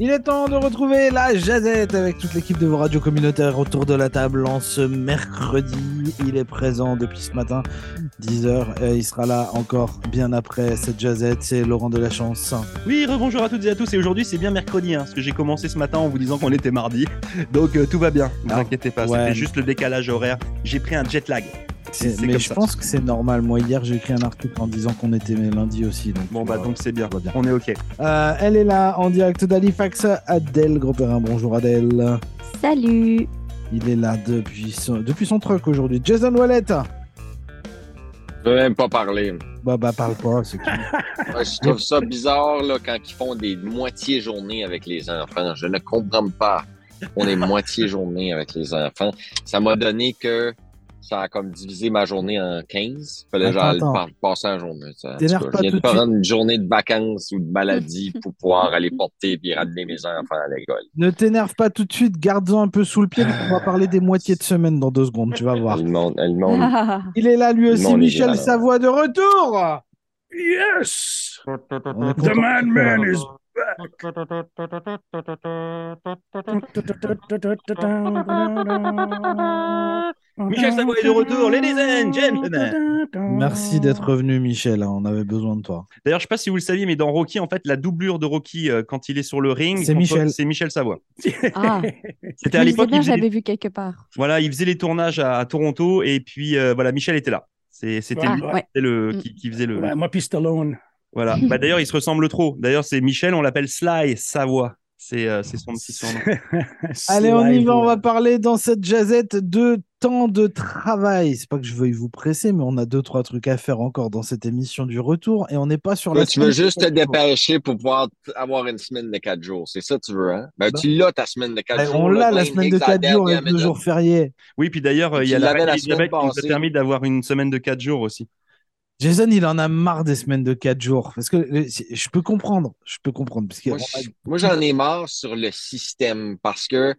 Il est temps de retrouver la Jazette avec toute l'équipe de vos radios communautaires autour de la table en ce mercredi. Il est présent depuis ce matin, 10h, et il sera là encore bien après cette Jazette. C'est Laurent de la Chance. Oui, rebonjour à toutes et à tous. Et aujourd'hui, c'est bien mercredi, hein, parce que j'ai commencé ce matin en vous disant qu'on était mardi. Donc euh, tout va bien, ne vous Ah, inquiétez pas. ouais. C'était juste le décalage horaire. J'ai pris un jet lag. Mais je ça. pense que c'est normal. Moi, hier, j'ai écrit un article en disant qu'on était lundi aussi. Donc, Bon, bah euh, donc c'est bien. bien. On est OK. Euh, elle est là en direct d'Halifax. Adèle Gros-Perrin. Bonjour Adèle. Salut Il est là depuis son, depuis son truck aujourd'hui. Jason Wallet. Je veux même pas parler. Bah, bah, parle pas. C'est Je trouve ça bizarre là, quand ils font des moitiés journées avec les enfants. Je ne comprends pas. On est moitié journée avec les enfants. Ça m'a donné que ça a comme divisé ma journée en 15. Fallait Attends, genre attends. passer en journée. ça. Je viens de prendre une journée de vacances ou de maladie pour pouvoir aller porter et ramener mes enfants à l'école. Ne t'énerve pas tout de suite. Garde-en un peu sous le pied. qu'on va parler des moitiés de semaine dans deux secondes. Tu vas voir. Il est là lui aussi. On Michel. Savoie de retour. Yes! On The content man de man te is Michel Savoie est de retour, ladies and gentlemen. Merci d'être revenu, Michel. hein, On avait besoin de toi. D'ailleurs, je sais pas si vous le saviez, mais dans Rocky, en fait, la doublure de Rocky euh, quand il est sur le ring, C'est Michel. C'est Michel Savoie. Ah, C'était à l'époque. faisait j'avais vu quelque part. Voilà, il faisait les tournages à, à Toronto et puis euh, voilà, Michel était là. C'était Ah, lui ouais. le, Mm. qui, qui faisait le. Ouais, moi puis Stallone. Voilà. Bah, D'ailleurs, il se ressemble trop. D'ailleurs, c'est Michel, on l'appelle Sly Savoie. C'est euh, c'est son petit surnom. Allez, on y va. On va parler dans cette jazette de temps de travail. C'est pas que je veuille vous presser, mais on a deux, trois trucs à faire encore dans cette émission du retour et on n'est pas sur la tu veux juste te quatre jours. dépêcher pour pouvoir avoir une semaine de quatre jours. C'est ça que tu veux, hein? Ben, Ben- tu l'as ta semaine de quatre Ben, jours. on l'a la semaine de la 4 jours avec le minute. jour férié. Oui, puis d'ailleurs, il y a la la Elisabeth semaine qui nous a permis d'avoir une semaine de 4 jours aussi. Jason, il en a marre des semaines de 4 jours. Parce que euh, je peux comprendre. Je peux comprendre. Parce que Moi, je- moi, j'en ai marre sur le système parce que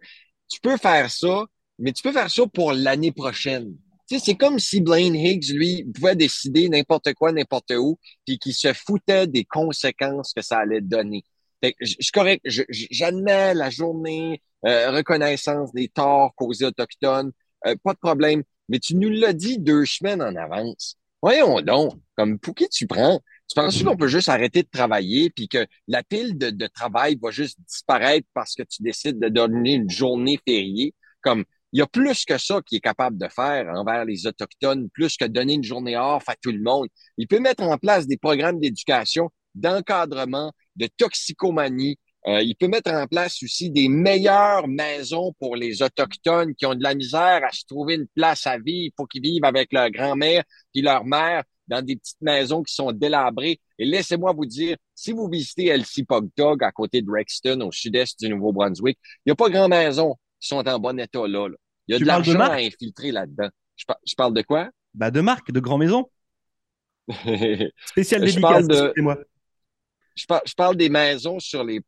tu peux faire ça, mais tu peux faire ça pour l'année prochaine. Tu sais, c'est comme si Blaine Higgs, lui, pouvait décider n'importe quoi, n'importe où, puis qu'il se foutait des conséquences que ça allait donner. Fait que je je suis correct, j'admets la journée, euh, reconnaissance des torts causés autochtones, euh, pas de problème, mais tu nous l'as dit deux semaines en avance. Voyons donc, comme pour qui tu prends? Tu penses qu'on peut juste arrêter de travailler puis que la pile de, de travail va juste disparaître parce que tu décides de donner une journée fériée? Comme, il y a plus que ça qui est capable de faire envers les Autochtones, plus que donner une journée off à tout le monde. Il peut mettre en place des programmes d'éducation, d'encadrement, de toxicomanie. Euh, il peut mettre en place aussi des meilleures maisons pour les Autochtones qui ont de la misère à se trouver une place à vivre. Il faut qu'ils vivent avec leur grand-mère puis leur mère dans des petites maisons qui sont délabrées. Et laissez-moi vous dire, si vous visitez Elsie Pogdog à côté de Rexton, au sud-est du Nouveau-Brunswick, il n'y a pas grand maison qui sont en bon état là. là. Il y a Tu de l'argent à infiltrer là-dedans. Je, par- je parle de quoi? Bah, de marque, de grand maison. Spécial dédicace, de- excusez-moi. Je, par- je parle des maisons sur les,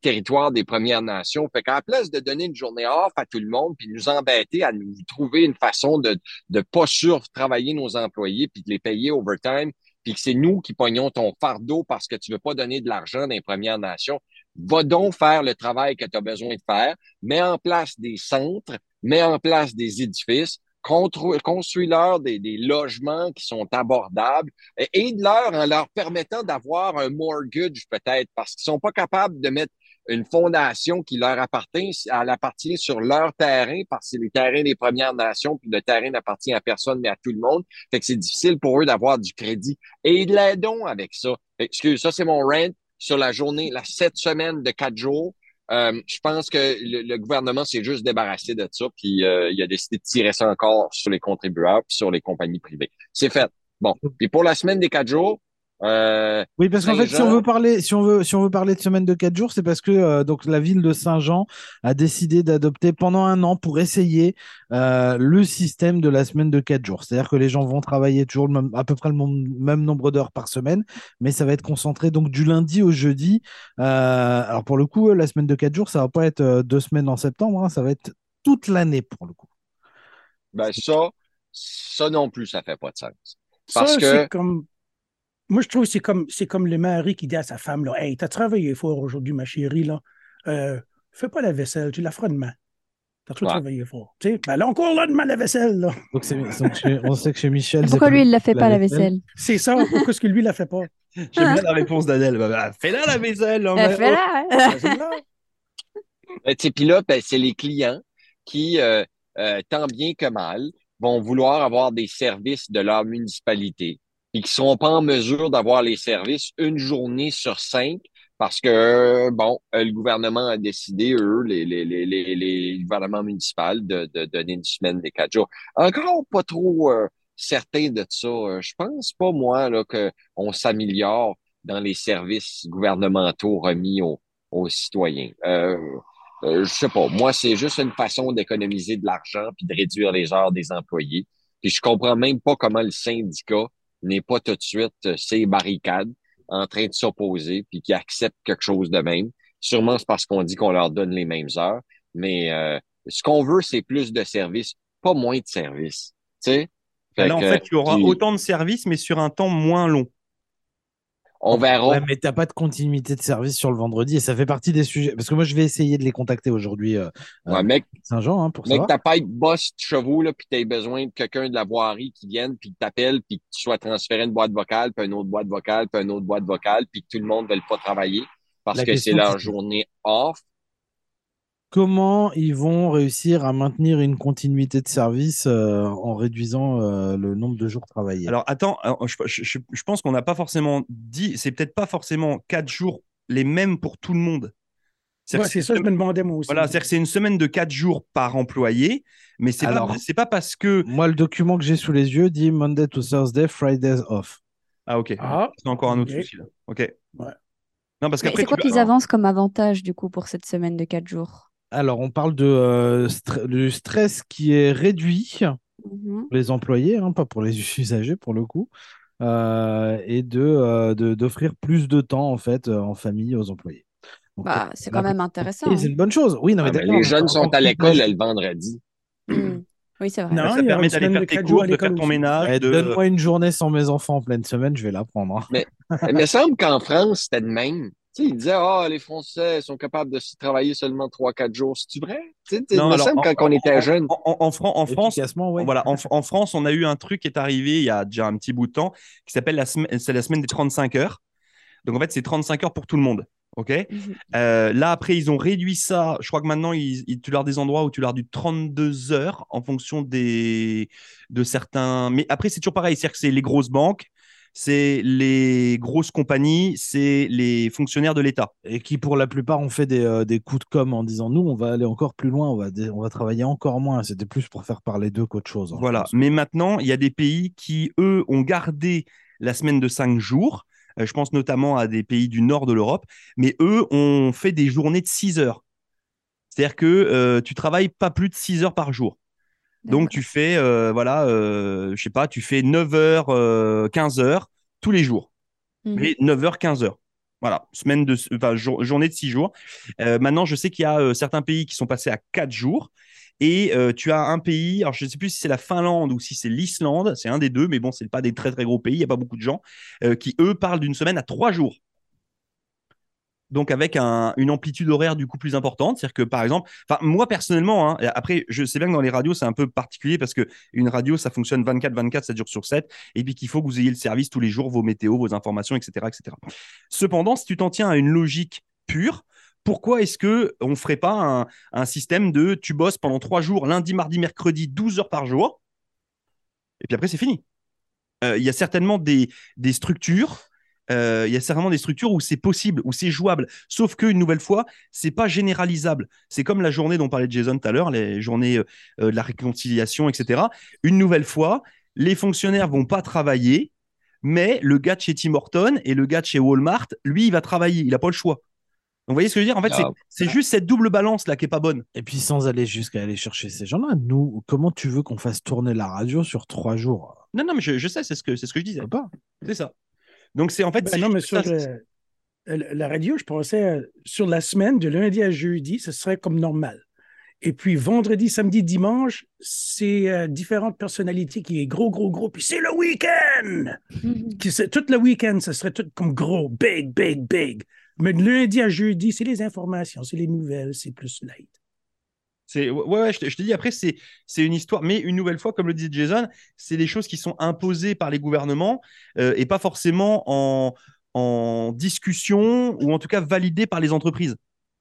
territoires des Premières Nations. Fait qu'à place de donner une journée off à tout le monde, puis nous embêter à nous trouver une façon de de pas sur-travailler nos employés, puis de les payer overtime, puis que c'est nous qui pognons ton fardeau parce que tu veux pas donner de l'argent dans Premières Nations, va donc faire le travail que tu as besoin de faire. Mets en place des centres, mets en place des édifices, construis-leur des, des logements qui sont abordables, et aide-leur en leur permettant d'avoir un mortgage peut-être parce qu'ils sont pas capables de mettre une fondation qui leur appartient, elle appartient sur leur terrain parce que c'est les terrains des Premières Nations puis le terrain n'appartient à personne mais à tout le monde. Fait que c'est difficile pour eux d'avoir du crédit. Aide-les donc avec ça. Excuse, ça c'est mon rant sur la journée, la sept semaines de quatre jours. Euh, je pense que le, gouvernement s'est juste débarrassé de ça, puis euh, il a décidé de tirer ça encore sur les contribuables, sur les compagnies privées. C'est fait. Bon. Puis pour la semaine des quatre jours, euh, Oui, parce qu'en fait, si on veut parler, si on veut, si on veut parler de semaine de 4 jours, c'est parce que euh, donc la ville de Saint-Jean a décidé d'adopter pendant un an pour essayer euh, le système de la semaine de 4 jours. C'est-à-dire que les gens vont travailler toujours le même- à peu près le même nombre d'heures par semaine, mais ça va être concentré donc du lundi au jeudi. Alors pour le coup, la semaine de 4 jours, ça va pas être deux semaines en septembre, hein, ça va être toute l'année pour le coup. ben ça, ça non plus, ça fait pas de sens. Ça, Parce que- c'est comme. Moi, je trouve que c'est comme, c'est comme le mari qui dit à sa femme là, Hey, t'as travaillé fort aujourd'hui, ma chérie, là. euh, fais pas la vaisselle, tu la feras demain. T'as trop Ouais. travaillé fort. Tu sais, ben là encore là, demain la vaisselle, là. Donc, c'est- donc, chez- on sait que chez Michel. Pourquoi lui, il la fait la pas, la vaisselle? vaisselle C'est ça, pourquoi est-ce que lui, il la fait pas? J'aime bien la réponse d'Adèle. Bah, bah, Fais-la la vaisselle. hein, là. Ben, là. Euh, tu sais, Puis là, ben, c'est les clients qui, euh, euh, tant bien que mal, vont vouloir avoir des services de leur municipalité et qui seront pas en mesure d'avoir les services une journée sur cinq parce que, bon, euh, le gouvernement a décidé, eux, les, les, les, les, les gouvernements municipaux, de, de donner une semaine des quatre jours. Encore pas trop euh, certain de ça. Euh, Je pense pas, moi, là, qu'on s'améliore dans les services gouvernementaux remis aux, aux citoyens. Euh, euh, je sais pas. Moi, c'est juste une façon d'économiser de l'argent puis de réduire les heures des employés. Puis je comprends même pas comment le syndicat n'est pas tout de suite euh, ces barricades en train de s'opposer puis qui accepte quelque chose de même. Sûrement c'est parce qu'on dit qu'on leur donne les mêmes heures, mais euh, ce qu'on veut c'est plus de services, pas moins de services. Tu sais? Là, en que, fait, il y aura puis autant de services, mais sur un temps moins long. On verra. Ouais, mais t'as pas de continuité de service sur le vendredi et ça fait partie des sujets. Parce que moi, je vais essayer de les contacter aujourd'hui, euh, Ouais, mec, Saint-Jean, hein, pour Mec, savoir. ta paille bosse de chevaux, là, puis t'as besoin de quelqu'un de la voirie qui vienne, puis t'appelle, puis que tu sois transféré une boîte vocale, puis une autre boîte vocale, puis une autre boîte vocale, puis que tout le monde ne veuille pas travailler parce La que c'est leur journée off. Comment ils vont réussir à maintenir une continuité de service euh, en réduisant euh, le nombre de jours travaillés? Alors attends, alors, je, je- je- je pense qu'on n'a pas forcément dit, c'est peut-être pas forcément quatre jours les mêmes pour tout le monde. Ouais, c'est ça, je me demandais moi aussi. Voilà, c'est-à-dire que c'est une semaine de quatre jours par employé, mais c'est pas, pas parce que. Moi, le document que j'ai sous les yeux dit Monday to Thursday, Fridays off. Ah, ok. Ah, C'est encore un autre souci là. Ok. Ouais. Non, parce Mais qu'après, c'est quoi peux- qu'ils avancent comme avantage, du coup, pour cette semaine de 4 jours? Alors, on parle de, euh, du stress qui est réduit Mhm. pour les employés, hein, pas pour les usagers pour le coup, euh, et de, euh, de- d'offrir plus de temps en fait en famille aux employés. Bah, c'est quand même intéressant. C'est hein. une bonne chose. Oui, non, mais Ah, mais les mais jeunes sont à l'école le vendredi. Mhm. Oui, c'est vrai. Non, ça permet d'aller faire de tes à de faire ton aussi. ménage. Eh, de- Donne-moi une journée sans mes enfants en pleine semaine, je vais la prendre. hein. Il me semble qu'en France, c'était de même. Tu sais, ils disaient, ah, les Français sont capables de se travailler seulement 3-4 jours. C'est-tu vrai? Tu sais, il Non, alors, semble en- quand on était jeune. En, en- en Fran- en France, Efficacement, ouais. Voilà, en, en France, on a eu un truc qui est arrivé il y a déjà un petit bout de temps qui s'appelle la c'est la semaine des 35 heures. Donc en fait, c'est 35 heures pour tout le monde. OK? Mhm. Euh, Là, après, ils ont réduit ça. Je crois que maintenant, ils, ils- tu leur des endroits où tu leur du 32 heures en fonction des, de certains. Mais après, c'est toujours pareil. C'est-à-dire que c'est les grosses banques, c'est les grosses compagnies, c'est les fonctionnaires de l'État. Et qui, pour la plupart, ont fait des, euh, des coups de com en disant nous, on va aller encore plus loin, on va, dé- on va travailler encore moins. C'était plus pour faire parler d'eux qu'autre chose. hein, Voilà. Mais maintenant, il y a des pays qui, eux, ont gardé la semaine de cinq jours. Euh, je pense notamment à des pays du nord de l'Europe. Mais eux ont fait des journées de 6 heures. C'est-à-dire que euh, tu travailles pas plus de 6 heures par jour. Donc, tu fais, euh, voilà, euh, je sais pas, tu fais 9 heures, euh, 15 heures tous les jours. Mhm. Mais 9 heures, 15 heures. Voilà, semaine de, enfin, jour- journée de 6 jours. Maintenant, je sais qu'il y a certains pays qui sont passés à 4 jours. Et tu as un pays, alors je ne sais plus si c'est la Finlande ou si c'est l'Islande, c'est un des deux, mais bon, c'est pas des très très gros pays, il n'y a pas beaucoup de gens, qui eux parlent d'une semaine à 3 jours. Donc avec un- une amplitude horaire du coup plus importante, c'est-à-dire que par exemple, moi personnellement, hein, après je sais bien que dans les radios c'est un peu particulier parce que une radio ça fonctionne 24-24, 7 jours sur 7, et puis qu'il faut que vous ayez le service tous les jours, vos météos, vos informations, etc., etc. Cependant, si tu t'en tiens à une logique pure, pourquoi est-ce que on ferait pas un, système de tu bosses pendant 3 jours, lundi, mardi, mercredi, 12 heures par jour, et puis après c'est fini. Euh, Il y a certainement des structures euh, il y a certainement des structures où c'est possible, où c'est jouable. Sauf qu'une nouvelle fois, c'est pas généralisable. C'est comme la journée dont parlait Jason tout à l'heure, les journées euh, euh, de la réconciliation, etc. Une nouvelle fois, les fonctionnaires vont pas travailler, mais le gars de chez Tim Horton et le gars de chez Walmart, lui, il va travailler. Il n'a pas le choix. Donc, vous voyez ce que je veux dire? En fait, c'est- Ah. c'est juste cette double balance là qui est pas bonne. Et puis sans aller jusqu'à aller chercher ces gens-là, nous, comment tu veux qu'on fasse tourner la radio sur trois jours? Non, non, mais je, je sais, c'est ce que c'est ce que je disais. Pas. C'est ça. Donc c'est en fait. Ben non, mais sur le- la radio, je pensais euh, sur la semaine, de lundi à jeudi, ce serait comme normal. Et puis vendredi, samedi, dimanche, c'est euh, différentes personnalités qui est gros, gros, gros. Puis c'est le week-end! Mhm. Tout le week-end, ce serait tout comme gros, big, big, big. Mais de lundi à jeudi, c'est les informations, c'est les nouvelles, c'est plus light. C'est ouais, je te, dis après c'est c'est une histoire, mais une nouvelle fois, comme le dit Jason, c'est des choses qui sont imposées par les gouvernements euh, et pas forcément en en discussion ou en tout cas validées par les entreprises.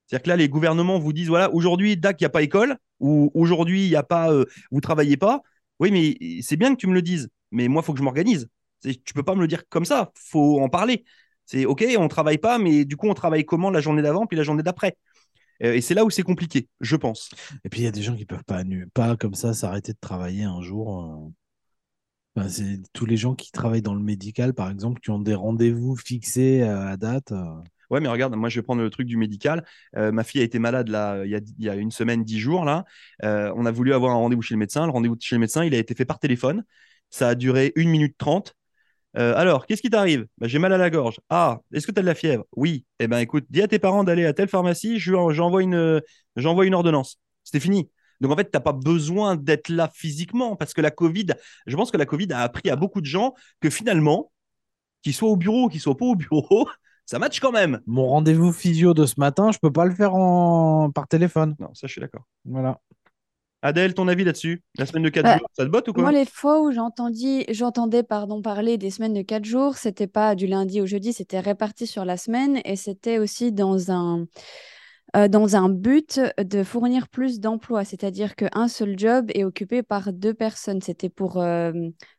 C'est-à-dire que là, les gouvernements vous disent voilà, aujourd'hui, DAC, il n'y a pas école, ou aujourd'hui, il n'y a pas, euh, vous travaillez pas. Oui, mais c'est bien que tu me le dises, mais moi, il faut que je m'organise. Tu peux pas me le dire comme ça, faut en parler. C'est OK, on travaille pas, mais du coup, on travaille comment la journée d'avant puis la journée d'après? Euh, et c'est là où c'est compliqué, je pense. Et puis il y a des gens qui peuvent pas, pas comme ça s'arrêter de travailler un jour. euh. C'est tous les gens qui travaillent dans le médical, par exemple, qui ont des rendez-vous fixés euh, à date. Ouais, mais regarde, moi je vais prendre le truc du médical. Euh, ma fille a été malade là, il y a, il y a une semaine, dix jours là. Euh, on a voulu avoir un rendez-vous chez le médecin. Le rendez-vous chez le médecin, il a été fait par téléphone. Ça a duré une minute trente. Euh, alors, qu'est-ce qui t'arrive? Bah, J'ai mal à la gorge. Ah, est-ce que tu as de la fièvre? Oui. Eh ben écoute, dis à tes parents d'aller à telle pharmacie, je- j'envoie une, j'envoie une ordonnance. C'était fini. Donc en fait, tu n'as pas besoin d'être là physiquement parce que la Covid, je pense que la Covid a appris à beaucoup de gens que finalement, qu'ils soient au bureau ou qu'ils soient pas au bureau, ça match quand même. Mon rendez-vous physio de ce matin, je peux pas le faire en... par téléphone. Non, ça je suis d'accord. Voilà. Adèle, ton avis là-dessus? La semaine de 4 Bah, jours, ça te botte ou quoi? Moi, les fois où j'entendais pardon, parler des semaines de quatre jours, c'était pas du lundi au jeudi, c'était réparti sur la semaine et c'était aussi dans un, euh, dans un but de fournir plus d'emplois, c'est-à-dire qu'un seul job est occupé par deux personnes. C'était pour euh,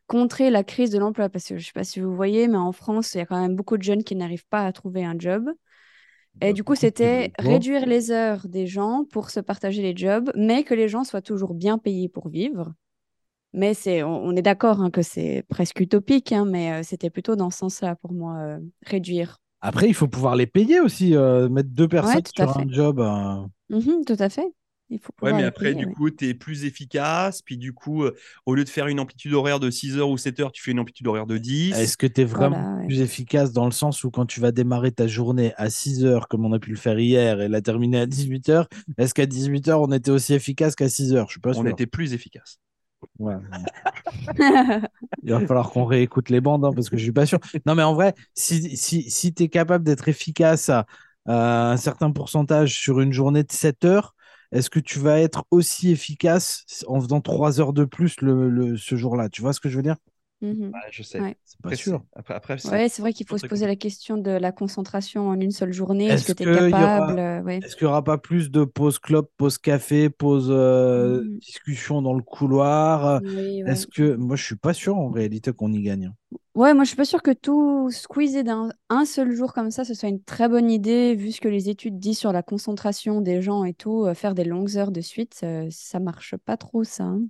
contrer la crise de l'emploi, parce que je sais pas si vous voyez, mais en France, il y a quand même beaucoup de jeunes qui n'arrivent pas à trouver un job. Et Bah, du coup, c'était réduire les heures des gens pour se partager les jobs, mais que les gens soient toujours bien payés pour vivre. Mais c'est, on, on est d'accord hein, que c'est presque utopique, hein, mais euh, c'était plutôt dans ce sens-là pour moi, euh, réduire. Après, il faut pouvoir les payer aussi. euh, mettre deux personnes à sur un job. Mhm, tout à fait. Il faut Ouais, mais après, du coup, tu es plus efficace. Puis du coup, euh, au lieu de faire une amplitude horaire de 6 heures ou 7 heures, tu fais une amplitude horaire de 10. Est-ce que tu es vraiment Voilà, ouais. plus efficace dans le sens où quand tu vas démarrer ta journée à 6 heures, comme on a pu le faire hier, et la terminer à 18 heures, est-ce qu'à 18 heures, on était aussi efficace qu'à 6 heures? Je suis pas sûr. On était plus efficace. Ouais. Il va falloir qu'on réécoute les bandes hein, parce que je suis pas sûr. Non, mais en vrai, si, si, si tu es capable d'être efficace à, à un certain pourcentage sur une journée de 7 heures, est-ce que tu vas être aussi efficace en faisant 3 heures de plus le, le- ce jour-là? Tu vois ce que je veux dire? Ouais, je sais. Ouais. C'est pas sûr. c'est- Après, après, c'est- Ouais, vrai qu'il faut se poser la question de la concentration en une seule journée. Est-ce que tu es aura- capable? euh, ouais. Est-ce qu'il n'y aura pas plus de pause clope, pause café, pause euh, Mhm. discussion dans le couloir? Oui, ouais. Est-ce que moi je suis pas sûr en réalité qu'on y gagne. hein. Ouais, moi je suis pas sûre que tout squeezer d'un un seul jour comme ça, ce soit une très bonne idée, vu ce que les études disent sur la concentration des gens et tout. euh, faire des longues heures de suite, ça, ça marche pas trop, ça. hein.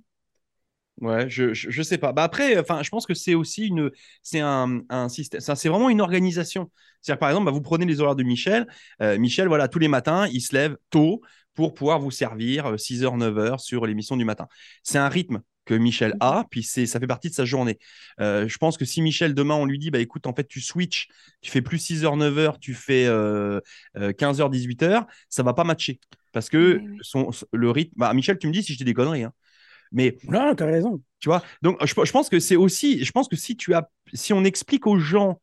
Ouais, je, je, je sais pas. Bah après, enfin, je pense que c'est aussi une, c'est un, un système, ça, c'est vraiment une organisation. C'est-à-dire, par exemple, bah, vous prenez les horaires de Michel. Euh, Michel, voilà, tous les matins, il se lève tôt pour pouvoir vous servir euh, 6h, 9h sur l'émission du matin. C'est un rythme que Michel a, puis c'est, ça fait partie de sa journée. Euh, je pense que si Michel, demain, on lui dit, bah écoute, en fait, tu switches, tu fais plus 6h, 9h, tu fais euh, euh, 15h, 18h, ça va pas matcher. Parce que son, le rythme, bah, Michel, tu me dis si je dis des conneries, hein. Mais Non, tu as raison. tu vois, donc je, je pense que c'est aussi, je pense que si tu as, si on explique aux gens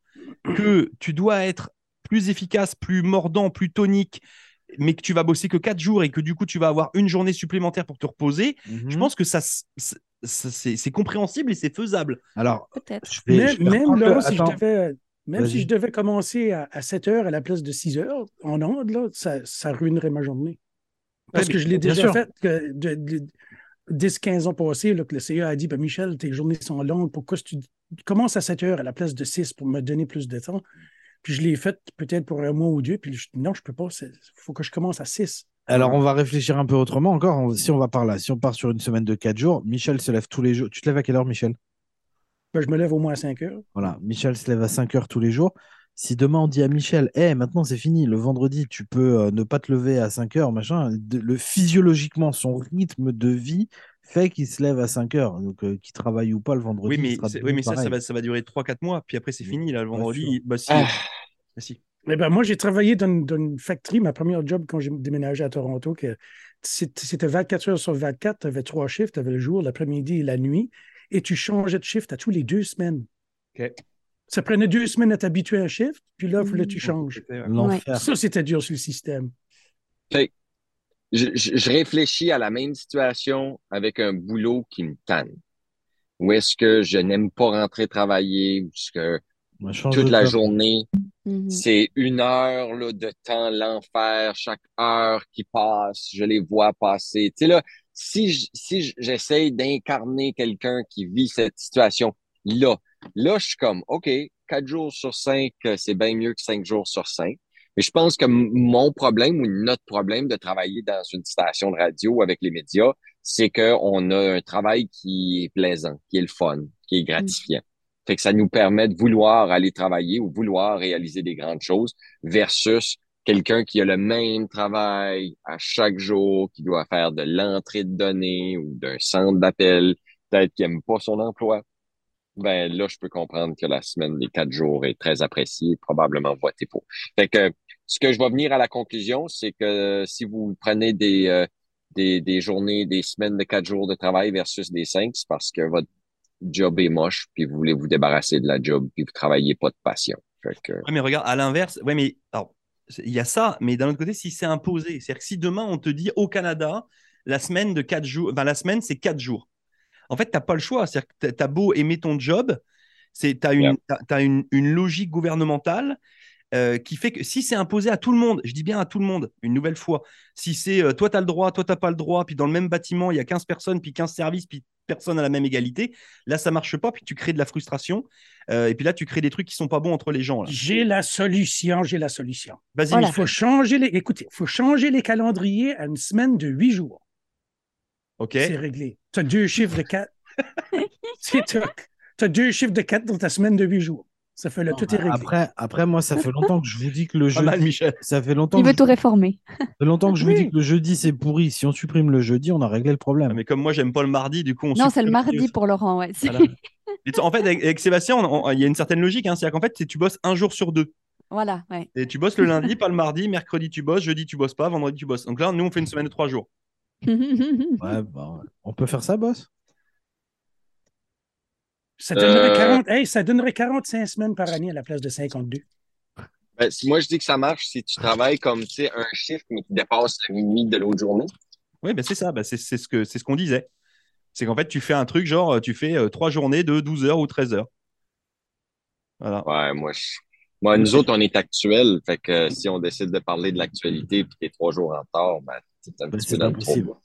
que tu dois être plus efficace, plus mordant, plus tonique, mais que tu vas bosser que 4 jours et que du coup tu vas avoir une journée supplémentaire pour te reposer, je Mhm. pense que ça, c'est compréhensible et c'est faisable. Alors, Peut-être. je vais, Même, je vais même là, si je devais, même Vas-y. si je devais commencer à, à 7 heures à la place de 6 heures en ondes, là, ça, ça ruinerait ma journée. Parce Ouais, que je l'ai déjà sûr. fait que de, de- 10-15 ans passés, là, que le CA a dit ben, Michel, tes journées sont longues, pourquoi tu tu commences à 7 heures à la place de 6 pour me donner plus de temps? Puis je l'ai fait peut-être pour un mois ou deux, puis je, non, je peux pas, il faut que je commence à 6. Alors, on va réfléchir un peu autrement encore. On- Si on va par là, si on part sur une semaine de 4 jours, Michel se lève tous les jours. Tu te lèves à quelle heure, Michel? Ben, je me lève au moins à 5 heures. Voilà, Michel se lève à 5 heures tous les jours. Si demain on dit à Michel, Eh, maintenant c'est fini, le vendredi tu peux euh, ne pas te lever à 5 heures, machin, de- le, physiologiquement, son rythme de vie fait qu'il se lève à 5 heures. Donc euh, qu'il travaille ou pas le vendredi, Oui, mais, sera c'est- devenu oui, mais ça, va, ça va durer 3-4 mois, puis après c'est fini, là, le vendredi. Bah, si, Ah. bah, si. Eh ben, moi, j'ai travaillé dans, une- dans une factory, ma première job quand j'ai déménagé à Toronto, que c'était c'était 24 heures sur 24, tu avais trois shifts, tu avais le jour, l'après-midi et la nuit, et tu changeais de shift à tous les deux semaines. Ok. Ça prenait deux semaines à t'habituer à un shift, puis là, il fallait que tu Mhm. changes. Ouais. L'enfer. Ça, c'était dur sur le système. je, je- je réfléchis à la même situation avec un boulot qui me tanne. Où est-ce que je n'aime pas rentrer travailler, où est-ce que toute la journée, Mhm. c'est une heure là, de temps, l'enfer, chaque heure qui passe, je les vois passer. Tu sais, là, si j- si j'essaye d'incarner quelqu'un qui vit cette situation, là, je suis comme, OK, quatre jours sur cinq, euh, c'est bien mieux que cinq jours sur cinq. Mais je pense que mon problème ou notre problème de travailler dans une station de radio avec les médias, c'est qu'on a un travail qui est plaisant, qui est le fun, qui est gratifiant. Fait que ça nous permet de vouloir aller travailler ou vouloir réaliser des grandes choses versus quelqu'un qui a le même travail à chaque jour, qui doit faire de l'entrée de données ou d'un centre d'appel, peut-être qu'il aime pas son emploi. Ben là, je peux comprendre que la semaine des quatre jours est très appréciée, probablement voter pour. Fait que ce que je vais venir à la conclusion, c'est que si vous prenez des, euh, des, journées, des semaines de quatre jours de travail versus des cinq, c'est parce que votre job est moche, puis vous voulez vous débarrasser de la job, puis vous travaillez pas de passion. Ouais, mais regarde, à l'inverse, ouais, mais il y a ça, mais d'un autre côté, si c'est imposé, c'est-à-dire que si demain on te dit au Canada, la semaine de quatre jours, enfin, la semaine c'est quatre jours. En fait, t'as pas le choix. C'est-à-dire que t'as- t'as beau aimer ton job, c'est t'as une, Yeah. une, une logique gouvernementale euh, qui fait que si c'est imposé à tout le monde, je dis bien à tout le monde, une nouvelle fois, si c'est euh, toi tu as le droit, toi t'as pas le droit, puis dans le même bâtiment il y a 15 personnes, puis 15 services, puis personne à la même égalité, là ça marche pas, puis tu crées de la frustration, euh, et puis là tu crées des trucs qui sont pas bons entre les gens. J'ai la solution, j'ai la solution. Vas-y, Voilà. Faut changer les, écoutez, faut changer les calendriers à une semaine de huit jours. Ok. C'est réglé. Tu as deux chiffres de quatre. tu as, deux chiffres de quatre dans ta semaine de huit jours. Ça fait le tout est réglé. Après, après, moi, ça fait longtemps que je vous dis que le Pas mal, jeudi, Michel. ça fait longtemps Il veut je, tout réformer. ça fait longtemps que je vous dis que le jeudi c'est pourri. Si on supprime le jeudi, on a réglé le Ah, problème. mais comme moi j'aime pas le mardi, du coup on Non, c'est le mardi pour Laurent. Ouais. Voilà. En fait, avec, avec Sébastien, il y a une certaine logique. hein. C'est-à-dire qu'en fait, c'est- tu bosses un jour sur deux. Voilà, ouais. Et tu bosses le lundi, pas le mardi. Mercredi, tu bosses. Jeudi, tu bosses pas. Vendredi, tu bosses. Donc là, nous, on fait une semaine de trois jours. Ouais, bah, on peut faire ça, boss Ça donnerait, Euh, 40, hey, ça donnerait 45 semaines par année à la place de 52. ben, si moi je dis que ça marche si tu travailles comme tu sais un chiffre mais qui dépasse la minuit de l'autre journée. Oui, ben c'est ça. Ben, c'est c'est ce que c'est ce qu'on disait. C'est qu'en fait, tu fais un truc genre, tu fais euh, trois journées de 12 heures ou 13 heures. Voilà. Ouais, moi, je- moi, nous autres, on est actuels. Fait que euh, si on décide de parler de l'actualité puis t'es trois jours en retard, ben, c'est un petit c'est peu dans pas le possible. trouble.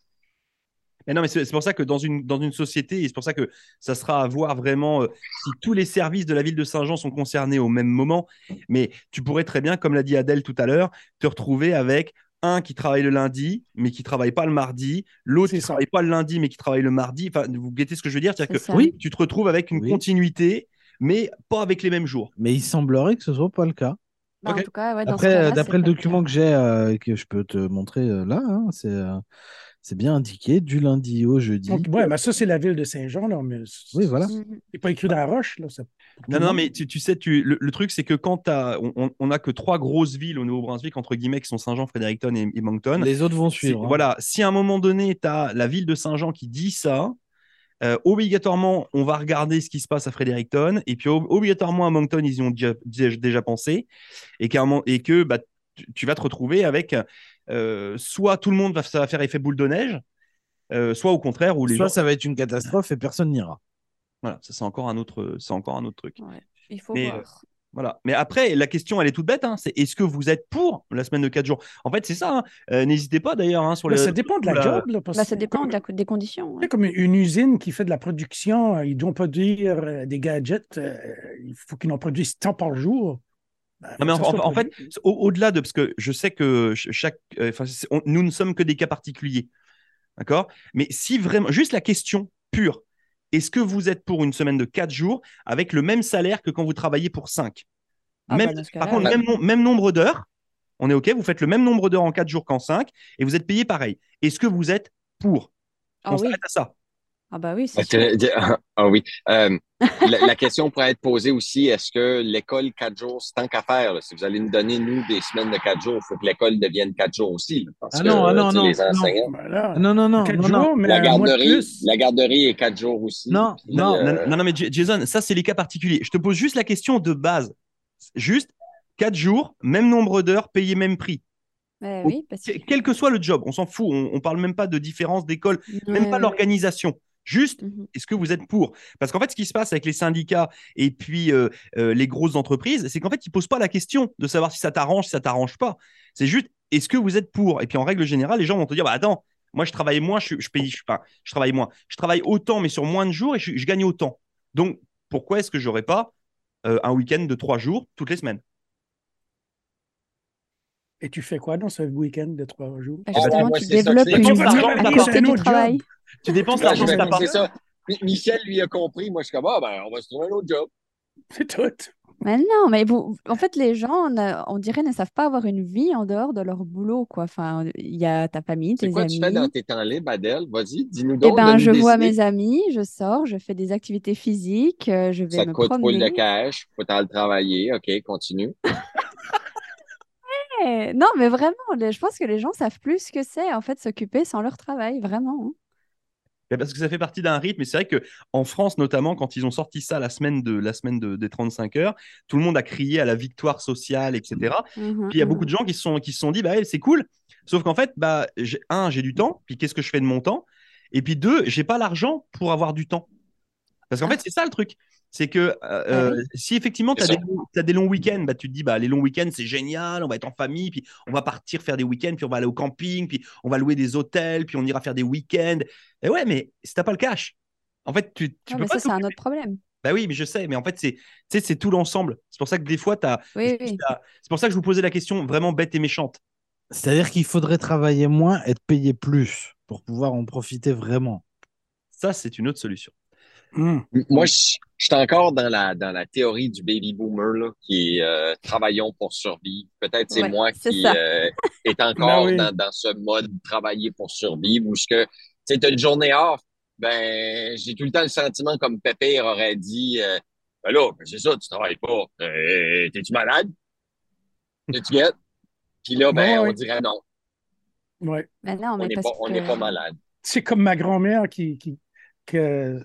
Mais non, mais c'est pour ça que dans une, dans une société, et c'est pour ça que ça sera à voir vraiment euh, si tous les services de la ville de Saint-Jean sont concernés au même moment. Mais tu pourrais très bien, comme l'a dit Adèle tout à l'heure, te retrouver avec un qui travaille le lundi, mais qui travaille pas le mardi, l'autre qui ça. travaille pas le lundi, mais qui travaille le mardi. Enfin, vous guettez ce que je veux dire C'est-à-dire C'est que ça. Oui. tu te retrouves avec une Oui. continuité, mais pas avec les mêmes jours. Mais il semblerait que ce soit pas le cas. Bah, Ok. En tout cas, ouais, dans ce Après, euh, d'après le document que j'ai, euh, et que je peux te montrer euh, là, hein, c'est euh, c'est bien indiqué du lundi au jeudi. Donc, ouais, mais ça, c'est la ville de Saint-Jean, là, mais Oui, voilà. Mhm. c'est pas écrit dans la roche. Là, ça- Non, le non, mais tu, tu sais, tu, le, le truc, c'est que quand t'as- on, on, on a que trois grosses villes au Nouveau-Brunswick, entre guillemets, qui sont Saint-Jean, Fredericton et, et Moncton. Les autres vont suivre. hein. Voilà, si à un moment donné, tu as la ville de Saint-Jean qui dit ça, euh, obligatoirement, on va regarder ce qui se passe à Fredericton, et puis ob- obligatoirement à Moncton, ils y ont déjà, déjà- pensé, et, moment- et que bah, tu, tu vas te retrouver avec euh, soit tout le monde va, ça va faire effet boule de neige, euh, soit au contraire, où les Soit gens. ça va être une catastrophe et personne n'ira. Voilà, ça c'est encore un autre, c'est encore un autre truc. Ouais. Il faut Mais, voir. Voilà. Mais après, la question, elle est toute bête. hein, c'est est-ce que vous êtes pour la semaine de 4 jours? En fait, c'est ça. hein. Euh, N'hésitez pas d'ailleurs hein, sur Mais le. ça dépend de la la- job. Là, parce Bah, ça dépend comme- de la- des conditions. Comme une usine qui fait de la production, euh, ils doivent produire euh, des gadgets, euh, il faut qu'ils en produisent tant par jour. Ben, Non, mais en, fait, au- au-delà de. Parce que je sais que ch- chaque. euh, on- nous ne sommes que des cas particuliers. D'accord? Mais si vraiment. Juste la question pure. Est-ce que vous êtes pour une semaine de 4 jours avec le même salaire que quand vous travaillez pour 5 Ah, même, bah, ce Par contre, même, même nombre d'heures. On est OK Vous faites le même nombre d'heures en 4 jours qu'en 5 et vous êtes payé pareil. Est-ce que vous êtes pour? Ah On oui. s'arrête à ça. Ah bah oui, c'est Ah, ah, oui. Euh, la, la question pourrait être posée aussi, est-ce que l'école quatre jours, c'est tant qu'à faire, là, si vous allez nous donner, nous, des semaines de quatre jours, il faut que l'école devienne quatre jours aussi. là, parce Ah que, non, ah non, tu sais, non, les non. enseignants, Voilà. Non, non, non, Quatre non, jours, non. mais la garderie, plus. la garderie est quatre jours aussi. Non, Puis, non, euh, Non, non, non, mais Jason, ça, c'est les cas particuliers. Je te pose juste la question de base. Juste 4 jours, même nombre d'heures, payé même prix. Ouais, Au- oui, parce que... Que- Quel que soit le job, on s'en fout. On, on parle même pas de différence d'école, même pas ouais. l'organisation. Juste, Mhm. est-ce que vous êtes pour? Parce qu'en fait, ce qui se passe avec les syndicats et puis euh, euh, les grosses entreprises, c'est qu'en fait, ils posent pas la question de savoir si ça t'arrange, si ça t'arrange pas. C'est juste, est-ce que vous êtes pour? Et puis en règle générale, les gens vont te dire, bah attends, moi je travaille moins, je, je paye, je, enfin, je travaille moins, je travaille autant, mais sur moins de jours et je, je gagne autant. Donc, pourquoi est-ce que j'aurais pas euh, un week-end de trois jours toutes les semaines? Et tu fais quoi dans ce week-end de trois jours? Bah, Ah, justement, ouais, tu développes une l'argent, Tu dépenses l'argent que t'as pas. c'est ça. Mi- Michel, lui, a compris. Moi, je suis comme, ah, ben, on va se trouver un autre job. C'est tout. Mais non, mais vous, en fait, les gens, on, dirait, ne savent pas avoir une vie en dehors de leur boulot, quoi. Enfin, il y a ta famille, tes quoi amis. tu fais dans tes temps libres, Adèle? Vas-y, dis-nous Eh donc. ben, donne-nous je vois mes amis, je sors, je fais des activités physiques, euh, je vais Ça te me coûte full de promener. cash, faut aller travailler. OK, continue. Eh, Non, mais vraiment, je pense que les gens savent plus ce que c'est, en fait, s'occuper sans leur travail, vraiment. Parce que ça fait partie d'un rythme. Et c'est vrai que en France, notamment, quand ils ont sorti ça la semaine, de, la semaine de- des 35 heures, tout le monde a crié à la victoire sociale, etc. Mhm, Puis il y a mhm. beaucoup de gens qui se sont, qui se sont dit, bah, c'est cool. Sauf qu'en fait, bah, un, j'ai du temps. Puis qu'est-ce que je fais de mon temps? Et puis deux, j'ai pas l'argent pour avoir du temps. Parce qu'en Ah. fait, c'est ça le truc. C'est que euh, Ah oui. si effectivement tu as, des, t'as des longs week-ends, bah, tu te dis, bah, les longs week-ends, c'est génial, on va être en famille, puis on va partir faire des week-ends, puis on va aller au camping, puis on va louer des hôtels, puis on ira faire des week-ends. Et ouais, mais si t'as pas le cash, en fait, tu, tu Ah, peux mais pas ça, c'est un autre problème. Bah oui, mais je sais, mais en fait, c'est, tu sais, c'est tout l'ensemble. C'est pour ça que des fois, t'as, Oui, juste oui. à- c'est pour ça que je vous posais la question vraiment bête et méchante. C'est-à-dire qu'il faudrait travailler moins et te payer plus pour pouvoir en profiter vraiment. Ça, c'est une autre solution. Hum. M- Moi, je, je suis encore dans la, dans la théorie du baby boomer, là, qui est euh, travaillons pour survivre. Peut-être c'est Ouais, moi qui euh, est encore Ben oui. dans, dans ce mode travailler pour survivre, où ce que, tu t'as une journée off, ben, j'ai tout le temps le sentiment, comme Pépère aurait dit, euh, ben là, ben c'est ça, tu travailles pas. Euh, T'es-tu malade? T'es-tu guette? Puis là, ben, Ouais, ouais. on dirait non, Ouais. Mais non, on n'est pas, on n'est que... pas malade. C'est comme ma grand-mère qui, qui que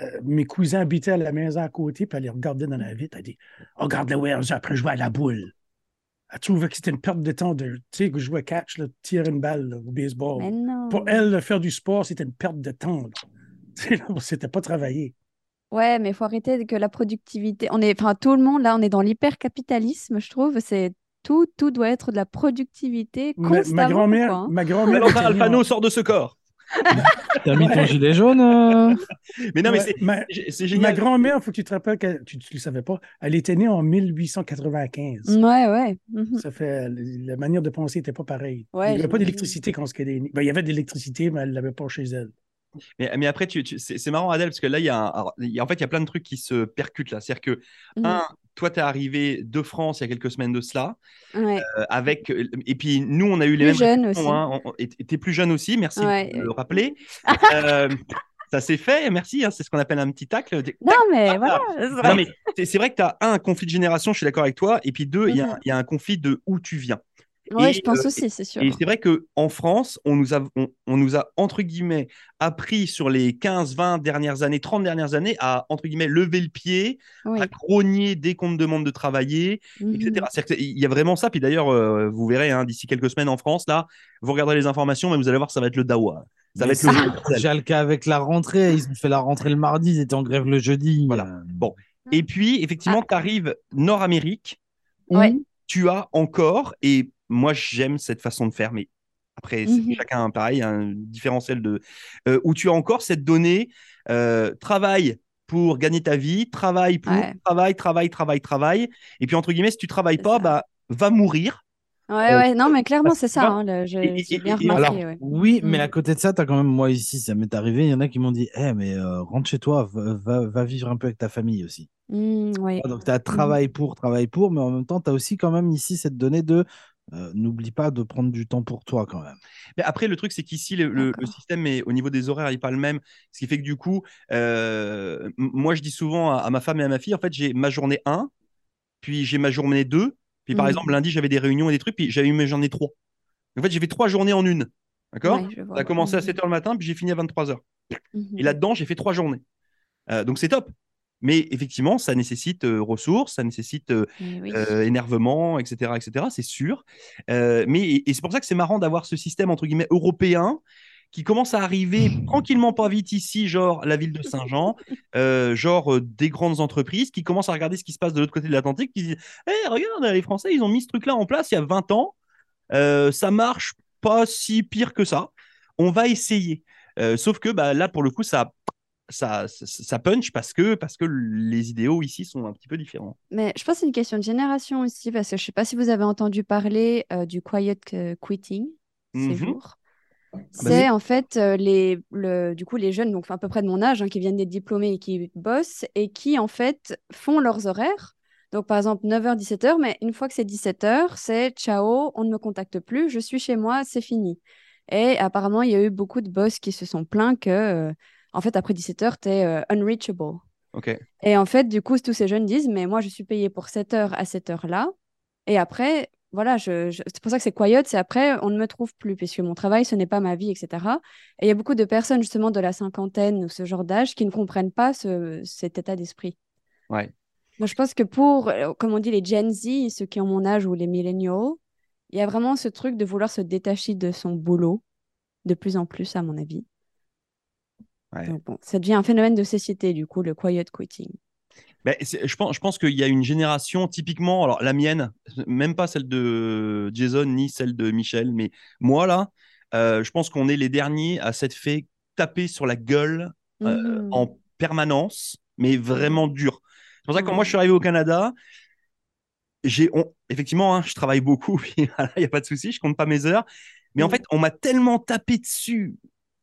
euh, mes cousins habitaient à la maison à côté, puis elle les regardait dans la vitre. Elle dit Oh, regarde le Wells après jouer à la boule. Elle trouvait que c'était une perte de temps de, tu sais, que jouer catch, là, tirer une balle là, au baseball. Mais non. Pour elle, faire du sport, c'était une perte de temps. C'était pas travailler. Ouais, mais il faut arrêter que la productivité. On est, enfin, tout le monde, là, on est dans l'hypercapitalisme, je trouve. C'est tout, tout doit être de la productivité Ma, constamment. ma grand-mère, hein. ma grand-mère. Alfano en- sort de ce corps. T'as mis ton gilet jaune euh Mais non, mais Ouais, c'est, ma, c'est- c'est ma génial. grand-mère, il faut que tu te rappelles que tu ne le savais pas, elle était née en 1895. Ouais, ouais. mhm. Ça fait, la manière de penser n'était pas pareille. Ouais, il n'y avait pas j'imagine. d'électricité quand elle est née. Ben, il y avait de l'électricité, mais elle ne l'avait pas chez elle. Mais, mais après, tu, tu- c'est, marrant, Adèle, parce que là, il y a un- alors, il y a- en fait, il y a plein de trucs qui se percutent là. C'est-à-dire que, Mhm. un, toi, tu es arrivé de France il y a quelques semaines de cela, Ouais. euh, avec, et puis nous, on a eu les Plus mêmes jeune aussi. hein. On- on- et tu es plus jeune aussi, merci Ouais. de le rappeler. Euh, ça s'est fait, merci, hein, c'est ce qu'on appelle un petit tacle. Tac, Non, mais voilà. Non, mais c'est, vrai que tu as un, un conflit de génération, je suis d'accord avec toi, et puis deux, il y, a- il y a un conflit de où tu viens. Et, je pense euh, aussi, c'est sûr. Et c'est vrai qu'en France, on nous, a, on, on nous a, entre guillemets, appris sur les 15, 20 dernières années, 30 dernières années, à, entre guillemets, lever le pied, Oui. à grogner dès qu'on te demande de travailler, Mhm. etc. C'est-à-dire qu'il y a vraiment ça. Puis d'ailleurs, euh, vous verrez, hein, d'ici quelques semaines en France, là, vous regarderez les informations, mais vous allez voir, ça va être le dawa. Ça va être le c'est bordel. déjà le cas avec la rentrée. Ils ont fait la rentrée le mardi, ils étaient en grève le jeudi. Voilà. Euh, Bon. Et puis, effectivement, tu arrives Nord-Amérique, où Ouais. Tu as encore, et moi j'aime cette façon de faire, mais après, c'est Mhm. chacun pareil, un différentiel de. euh, où tu as encore cette donnée euh, travail pour gagner ta vie, travail pour Ouais. travail, travail, travail, travail. Et puis, entre guillemets, si tu travailles pas, ça. bah, va mourir. Ouais, ouais, non, mais clairement, c'est ça. hein, le- je- et- et- J'ai bien remarqué. Alors, ouais. oui, mais Mm. à côté de ça, tu as quand même, moi ici, ça m'est arrivé, il y en a qui m'ont dit Eh, mais euh, rentre chez toi, va, va- va vivre un peu avec ta famille aussi. Mm, ouais. Donc, tu as travail pour, travail pour, mais en même temps, tu as aussi quand même ici cette donnée de euh, n'oublie pas de prendre du temps pour toi quand même. Mais après, le truc, c'est qu'ici, le, le- le D'accord. système est, au niveau des horaires, il n'est pas le même. Ce qui fait que du coup, euh, moi, je dis souvent à, à ma femme et à ma fille, en fait, j'ai ma journée 1, puis j'ai ma journée 2. Puis par Mhm. exemple, lundi, j'avais des réunions et des trucs, puis mes journées 3. En fait, j'ai fait trois journées en une. D'accord? Ouais. Ça a commencé à Mhm. 7h le matin, puis j'ai fini à 23h. Mhm. Et là-dedans, j'ai fait trois journées. Euh, donc c'est top. Mais effectivement, ça nécessite euh, ressources, ça nécessite euh, Eh oui. énervement, etc., etc. C'est sûr. Mais et, et c'est pour ça que c'est marrant d'avoir ce système entre guillemets européen qui commence à arriver tranquillement pas vite ici, genre la ville de Saint-Jean, euh, genre euh, des grandes entreprises qui commencent à regarder ce qui se passe de l'autre côté de l'Atlantique, qui disent Hé, regarde, les Français, ils ont mis ce truc-là en place il y a 20 ans, Euh, ça marche pas si pire que ça, on va essayer. Euh, sauf que bah, là, pour le coup, ça, ça, ça, ça punch parce que, parce que les idéaux ici sont un petit peu différents. Mais je pense que c'est une question de génération aussi, parce que je ne sais pas si vous avez entendu parler euh, du quiet quitting ces Mhm. jours. Vas-y. C'est en fait euh, les, le, du coup, les jeunes, donc à peu près de mon âge, hein, qui viennent d'être diplômés et qui bossent et qui en fait font leurs horaires. Donc par exemple 9h, 17h, mais une fois que c'est 17h, c'est ciao, on ne me contacte plus, je suis chez moi, c'est fini. Et apparemment, il y a eu beaucoup de boss qui se sont plaints que, euh, en fait, après 17h, tu es unreachable. Ok. Et en fait, du coup, tous ces jeunes disent, mais moi, je suis payé pour cette heure à cette heure-là. Et après, voilà, je, je- c'est pour ça que c'est quiet, c'est après, on ne me trouve plus, puisque mon travail, ce n'est pas ma vie, etc. Et il y a beaucoup de personnes, justement, de la cinquantaine ou ce genre d'âge, qui ne comprennent pas ce- cet état d'esprit. Ouais. Moi, je pense que pour, euh, comme on dit, les Gen Z, ceux qui ont mon âge ou les millennials, il y a vraiment ce truc de vouloir se détacher de son boulot, de plus en plus, à mon avis. Ouais. Donc, bon, ça devient un phénomène de société, du coup, le quiet quitting. Ben, je pense, je pense qu'il y a une génération, typiquement, alors la mienne, même pas celle de Jason ni celle de Michel, mais moi là, euh, je pense qu'on est les derniers à s'être fait taper sur la gueule euh, Mhm. en permanence, mais vraiment dur. C'est pour ça que quand moi je suis arrivé au Canada, j'ai, effectivement, hein, je travaille beaucoup, il n'y a pas de souci, je compte pas mes heures, mais en Mm. fait, on m'a tellement tapé dessus,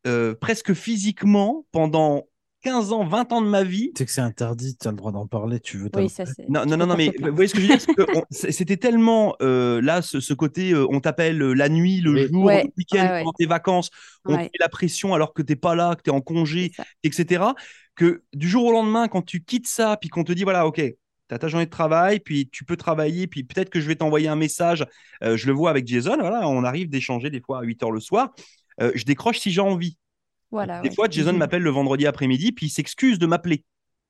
euh, presque physiquement, pendant 15 ans, 20 ans de ma vie, Tu sais que c'est interdit, tu as le droit d'en parler, tu veux Oui, t'en- ça c'est. non, non, non, non, mais vous voyez ce que je veux dire C'était tellement euh, là, ce, ce côté, euh, on t'appelle euh, la nuit, le Oui. jour, Ouais, le week-end, ouais, ouais. pendant tes vacances, on te met la pression alors que t'es pas là, que tu es en congé, etc. Que du jour au lendemain, quand tu quittes ça, puis qu'on te dit, voilà, ok, tu as ta journée de travail, puis tu peux travailler, puis peut-être que je vais t'envoyer un message. Euh, je le vois avec Jason, voilà, on arrive d'échanger des fois à 8 heures le soir. Euh, je décroche si j'ai envie. Voilà, Des ouais. fois, Jason Mhm. m'appelle le vendredi après-midi, puis il s'excuse de m'appeler.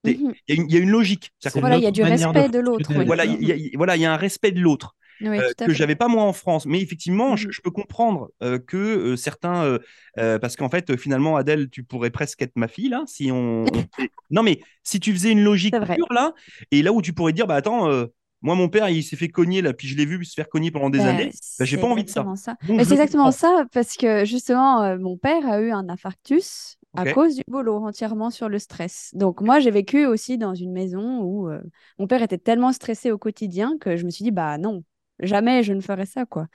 Mhm. Il y, a une- il y a une logique. Voilà, il y a du de respect de l'autre, voilà, il y, a- voilà, y un respect de l'autre Oui, euh, que j'avais pas moi en France. Mais effectivement, je, Mhm. je peux comprendre euh, que euh, certains, euh, parce qu'en fait, finalement, Adèle, tu pourrais presque être ma fille là, si on. on- non, mais si tu faisais une logique pure là, et là où tu pourrais dire, bah attends, moi mon père il s'est fait cogner là, puis je l'ai vu se faire cogner pendant des Ben, années. bah, j'ai pas envie de ça. ça. C'est exactement comprends. ça, parce que justement, euh, mon père a eu un infarctus à cause du boulot, entièrement sur le stress. Donc moi, j'ai vécu aussi dans une maison où euh, mon père était tellement stressé au quotidien que je me suis dit, bah non, jamais je ne ferais ça, quoi.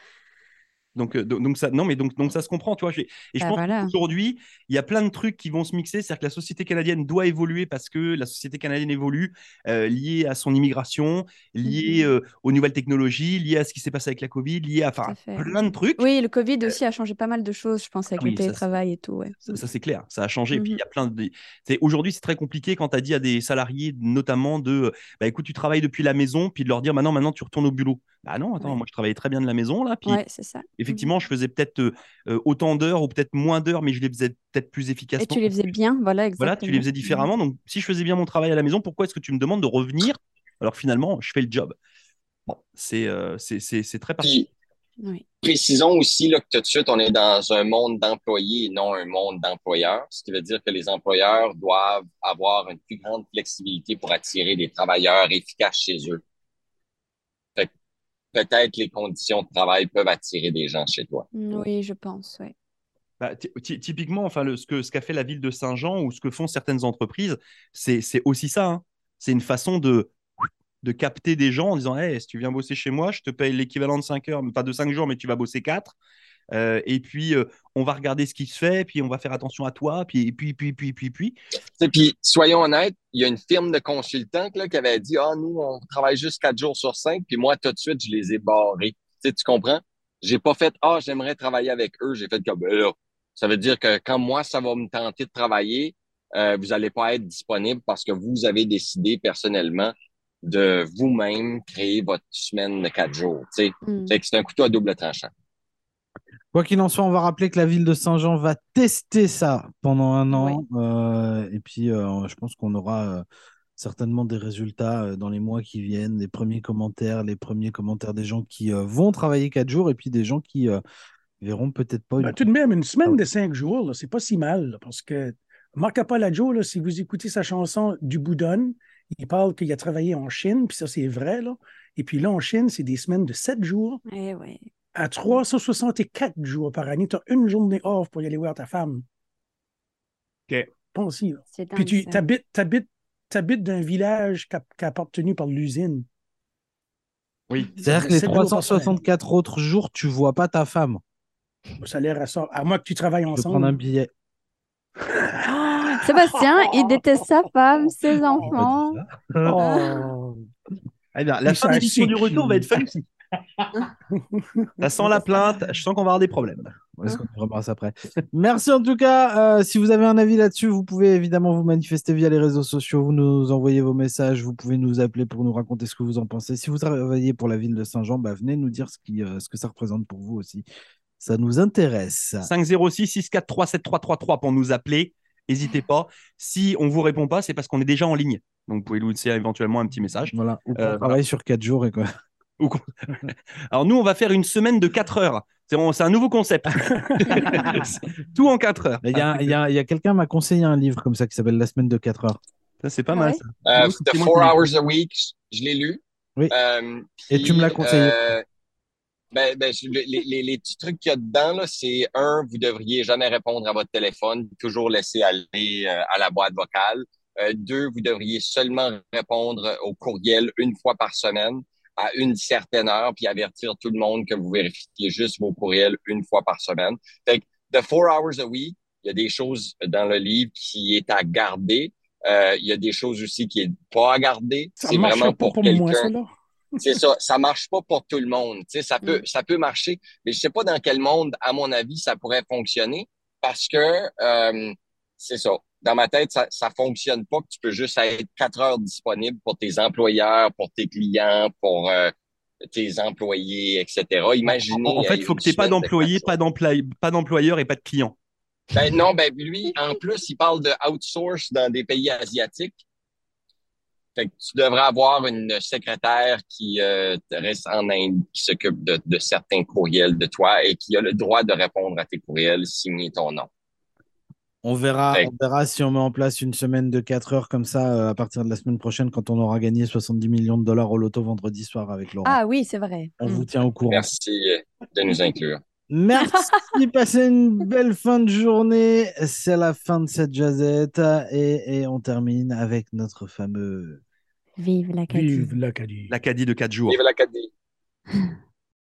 Donc, euh, donc, donc ça, non, mais donc, donc ça se comprend, tu vois. Et je Bah pense voilà. qu'aujourd'hui, il y a plein de trucs qui vont se mixer. C'est-à-dire que la société canadienne doit évoluer parce que la société canadienne évolue, euh, liée à son immigration, liée Mhm. euh, aux nouvelles technologies, liée à ce qui s'est passé avec la Covid, liée à enfin, plein de trucs. Oui, le Covid aussi a changé pas mal de choses, je pense, avec Ah oui, le ça, télétravail et tout, ouais. Ça, ça, c'est clair, ça a changé. Puis il Mhm. y a plein de. c'est- Aujourd'hui, c'est très compliqué quand tu as dit à des salariés, notamment de bah, écoute, tu travailles depuis la maison, puis de leur dire maintenant, maintenant, tu retournes au boulot. Bah non, attends, Ouais. moi, je travaillais très bien de la maison, là. Puis Ouais, c'est ça. Mhm. effectivement, je faisais peut-être euh, autant d'heures ou peut-être moins d'heures, mais je les faisais peut-être plus efficacement. Et tu les faisais bien, voilà, Voilà, tu les exactement. faisais Mhm. différemment. Donc, si je faisais bien mon travail à la maison, pourquoi est-ce que tu me demandes de revenir alors que finalement, je fais le job? Bon, c'est euh, c'est- c'est- c'est très particulier. Oui. précisons aussi là, que tout de suite, on est dans un monde d'employés et non un monde d'employeurs, ce qui veut dire que les employeurs doivent avoir une plus grande flexibilité pour attirer des travailleurs efficaces chez eux. Peut-être les conditions de travail peuvent attirer des gens chez toi. Oui, je pense, oui. Bah, ty- ty- typiquement, enfin, le- ce que ce qu'a fait la ville de Saint-Jean ou ce que font certaines entreprises, c'est c'est aussi ça. hein. C'est une façon de, de capter des gens en disant Hey, si tu viens bosser chez moi, je te paye l'équivalent de 5 heures, pas de 5 jours, mais tu vas bosser 4. Et puis, euh, on va regarder ce qui se fait, puis on va faire attention à toi, puis, puis, puis, puis, puis, puis. Et puis, soyons honnêtes, il y a une firme de consultants là, qui avait dit Ah, nous, on travaille juste quatre jours sur cinq, puis moi, tout de suite, je les ai barrés. Tu sais, tu comprends? J'ai pas fait Ah, j'aimerais travailler avec eux. J'ai fait comme ben là. Ça veut dire que quand moi, ça va me tenter de travailler, euh, vous n'allez pas être disponible parce que vous avez décidé personnellement de vous-même créer votre semaine de quatre jours. Tu sais. Mm. C'est un couteau à double tranchant. Quoi qu'il en soit, on va rappeler que la ville de Saint-Jean va tester ça pendant un an. Euh, et puis, euh, je pense qu'on aura euh, certainement des résultats euh, dans les mois qui viennent, les premiers commentaires, les premiers commentaires des gens qui euh, vont travailler quatre jours et puis des gens qui euh, verront peut-être pas. Une- tout de même, une semaine de cinq jours, c'est pas si mal, là, parce que Marc là, si vous écoutez sa chanson Du Boudon, il parle qu'il a travaillé en Chine, puis ça, c'est vrai, là. Et puis là, en Chine, c'est des semaines de sept jours Eh ouais. À 364 jours par année. Tu as une journée off pour y aller voir ta femme. OK. Pense-y, là. C'est Puis tu ça. t'habites, t'habites, t'habites d'un village qui a, appartenu par l'usine. Oui. C'est-à-dire que les Sept jours par semaine. 364 autres jours, tu vois pas ta femme. Ça a l'air à ça. À moins que tu travailles Je vais prendre un ensemble. billet. Oh, Sébastien, il déteste sa femme, ses enfants. Oh. Eh bien, la fin de sont l'émission du retour va être funky. ça sent la plainte, je sens qu'on va avoir des problèmes. Est-ce qu'on y repasse après Merci en tout cas. Euh, si vous avez un avis là-dessus, vous pouvez évidemment vous manifester via les réseaux sociaux. Vous nous envoyez vos messages. Vous pouvez nous appeler pour nous raconter ce que vous en pensez. Si vous travaillez pour la ville de Saint-Jean, bah, venez nous dire ce, qui, euh, ce que ça représente pour vous aussi. Ça nous intéresse. 506 643 7333 pour nous appeler. N'hésitez pas. Si on vous répond pas, c'est parce qu'on est déjà en ligne. Donc vous pouvez nous laisser éventuellement un petit message. Voilà. Ou Euh, travaille sur 4 jours et quoi. Alors nous, on va faire une semaine de 4 heures. C'est un nouveau concept. Tout en 4 heures. Il y a, il y a- y a quelqu'un m'a conseillé un livre comme ça qui s'appelle La semaine de 4 heures. Ça, c'est pas Ah mal. ça. Euh, The c'est moi Four qui l'ai Hours a Week, je l'ai lu. Oui. Euh, Et tu me l'as conseillé. euh, ben, ben, les, les- les petits trucs qu'il y a dedans, c'est un, vous devriez jamais répondre à votre téléphone, toujours laisser aller euh, à la boîte vocale. Euh, deux, vous devriez seulement répondre au courriel une fois par semaine à une certaine heure, puis avertir tout le monde que vous vérifiez juste vos courriels une fois par semaine. Fait que The Four Hours a Week, il y a des choses dans le livre qui est à garder. Euh, il y a des choses aussi qui est pas à garder. Ça C'est marche vraiment pas pour, pour quelqu'un. C'est ça, ça marche pas pour tout le monde. Tu sais, ça peut, Mm. ça peut marcher, mais je sais pas dans quel monde, à mon avis, ça pourrait fonctionner parce que euh, c'est ça. Dans ma tête, ça, ça fonctionne pas que tu peux juste être quatre heures disponible pour tes employeurs, pour tes clients, pour euh, tes employés, etc. Imaginez. En, fait, euh, il faut une que tu n'aies pas d'employés, pas d'employ- pas d'employeurs et pas de clients. ben non, ben lui, en plus, il parle de outsource dans des pays asiatiques. Fait que tu devrais avoir une secrétaire qui euh, te reste en Inde, qui s'occupe de, de certains courriels de toi et qui a le droit de répondre à tes courriels, signer ton nom. On verra, Ouais. on verra si on met en place une semaine de 4 heures comme ça euh, à partir de la semaine prochaine quand on aura gagné 70 millions de dollars au loto vendredi soir avec Laurent. Ah oui, c'est vrai. on Mm. vous tient au courant. Merci de nous inclure. Merci, passez une belle fin de journée. C'est la fin de cette jazette et, et on termine avec notre fameux Vive l'Acadie. Vive l'Acadie. L'Acadie de 4 jours. Vive l'Acadie.